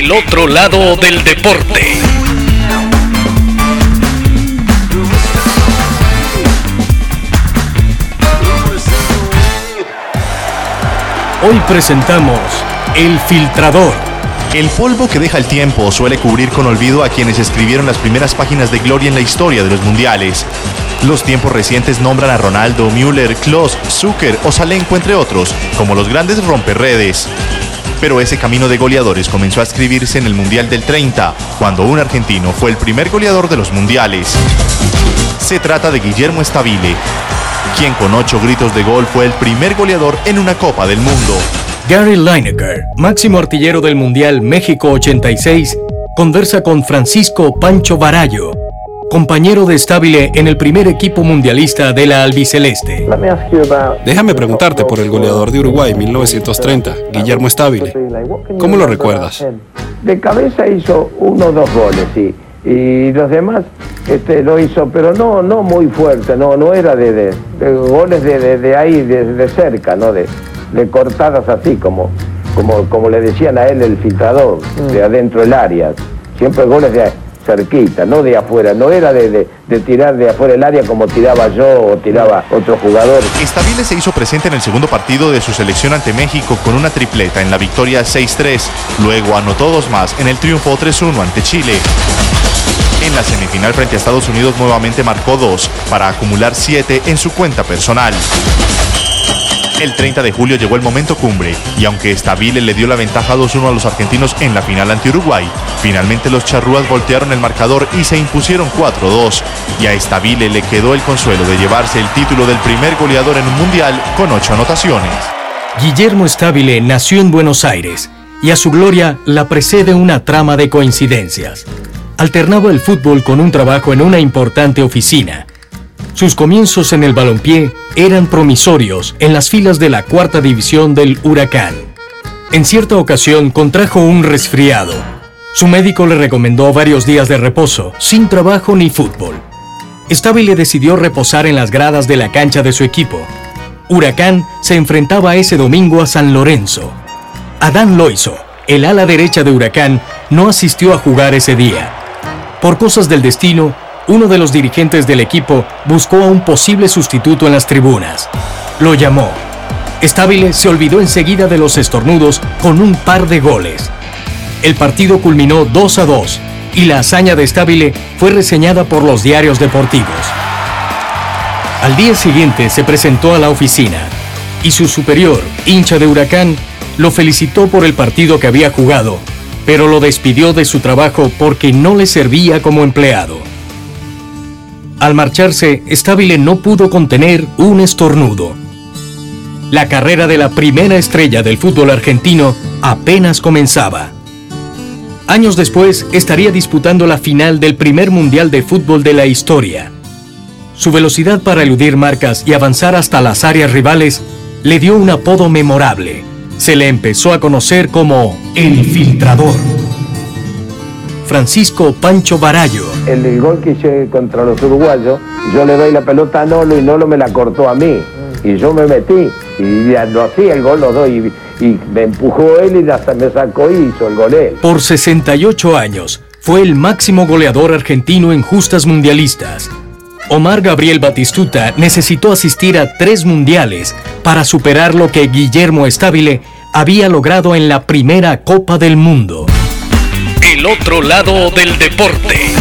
El otro lado del deporte. Hoy presentamos El Filtrador. El polvo que deja el tiempo suele cubrir con olvido a quienes escribieron las primeras páginas de gloria en la historia de los mundiales. Los tiempos recientes nombran a Ronaldo, Müller, Klose, Zucker o Salenko entre otros, como los grandes romperredes. Pero ese camino de goleadores comenzó a escribirse en el Mundial del 30, cuando un argentino fue el primer goleador de los mundiales. Se trata de Guillermo Stabile, quien con ocho gritos de gol fue el primer goleador en una Copa del Mundo. Gary Lineker, máximo artillero del Mundial México 86, conversa con Francisco Pancho Barallo, compañero de Stabile en el primer equipo mundialista de la albiceleste. Déjame preguntarte por el goleador de Uruguay 1930, Guillermo Stabile. ¿Cómo lo recuerdas? De cabeza hizo uno o dos goles, sí. Y los demás este, lo hizo, pero no, no muy fuerte, no, no era de, goles de, ahí, de, cerca, ¿no? De, cortadas así, como, como, como le decían a él el filtrador, de adentro del área. Siempre goles de cerquita, no de afuera, no era de, tirar de afuera el área como tiraba yo o tiraba otro jugador. Estabile se hizo presente en el segundo partido de su selección ante México con una tripleta en la victoria 6-3, luego anotó dos más en el triunfo 3-1 ante Chile. En la semifinal frente a Estados Unidos nuevamente marcó dos para acumular siete en su cuenta personal. El 30 de julio llegó el momento cumbre y aunque Stabile le dio la ventaja 2-1 a los argentinos en la final ante Uruguay, finalmente los charrúas voltearon el marcador y se impusieron 4-2 y a Stabile le quedó el consuelo de llevarse el título del primer goleador en un mundial con ocho anotaciones. Guillermo Stabile nació en Buenos Aires y a su gloria la precede una trama de coincidencias alternaba el fútbol con un trabajo en una importante oficina. Sus comienzos en el balompié eran promisorios en las filas de la cuarta división del Huracán. En cierta ocasión contrajo un resfriado. Su médico le recomendó varios días de reposo, sin trabajo ni fútbol. Stabile decidió reposar en las gradas de la cancha de su equipo. Huracán se enfrentaba ese domingo a San Lorenzo. Adán Loiso, el ala derecha de Huracán, no asistió a jugar ese día. Por cosas del destino, uno de los dirigentes del equipo buscó a un posible sustituto en las tribunas. Lo llamó. Estabile se olvidó enseguida de los estornudos con un par de goles. El partido culminó 2 a 2 y la hazaña de Estabile fue reseñada por los diarios deportivos. Al día siguiente se presentó a la oficina y su superior, hincha de Huracán, lo felicitó por el partido que había jugado pero lo despidió de su trabajo porque no le servía como empleado. Al marcharse, Stabile no pudo contener un estornudo. La carrera de la primera estrella del fútbol argentino apenas comenzaba. Años después estaría disputando la final del primer mundial de fútbol de la historia. Su velocidad para eludir marcas y avanzar hasta las áreas rivales le dio un apodo memorable, se le empezó a conocer como el filtrador. Francisco Pancho Barallo. El, gol que hice contra los uruguayos, yo le doy la pelota a Nolo y Nolo me la cortó a mí. Y yo me metí y lo hacía el gol, lo doy. Y, me empujó él y me sacó y hizo el gol él. Por 68 años, fue el máximo goleador argentino en justas mundialistas Omar Gabriel Batistuta necesitó asistir a tres mundiales para superar lo que Guillermo Estabile había logrado en la primera Copa del Mundo. El otro lado del deporte.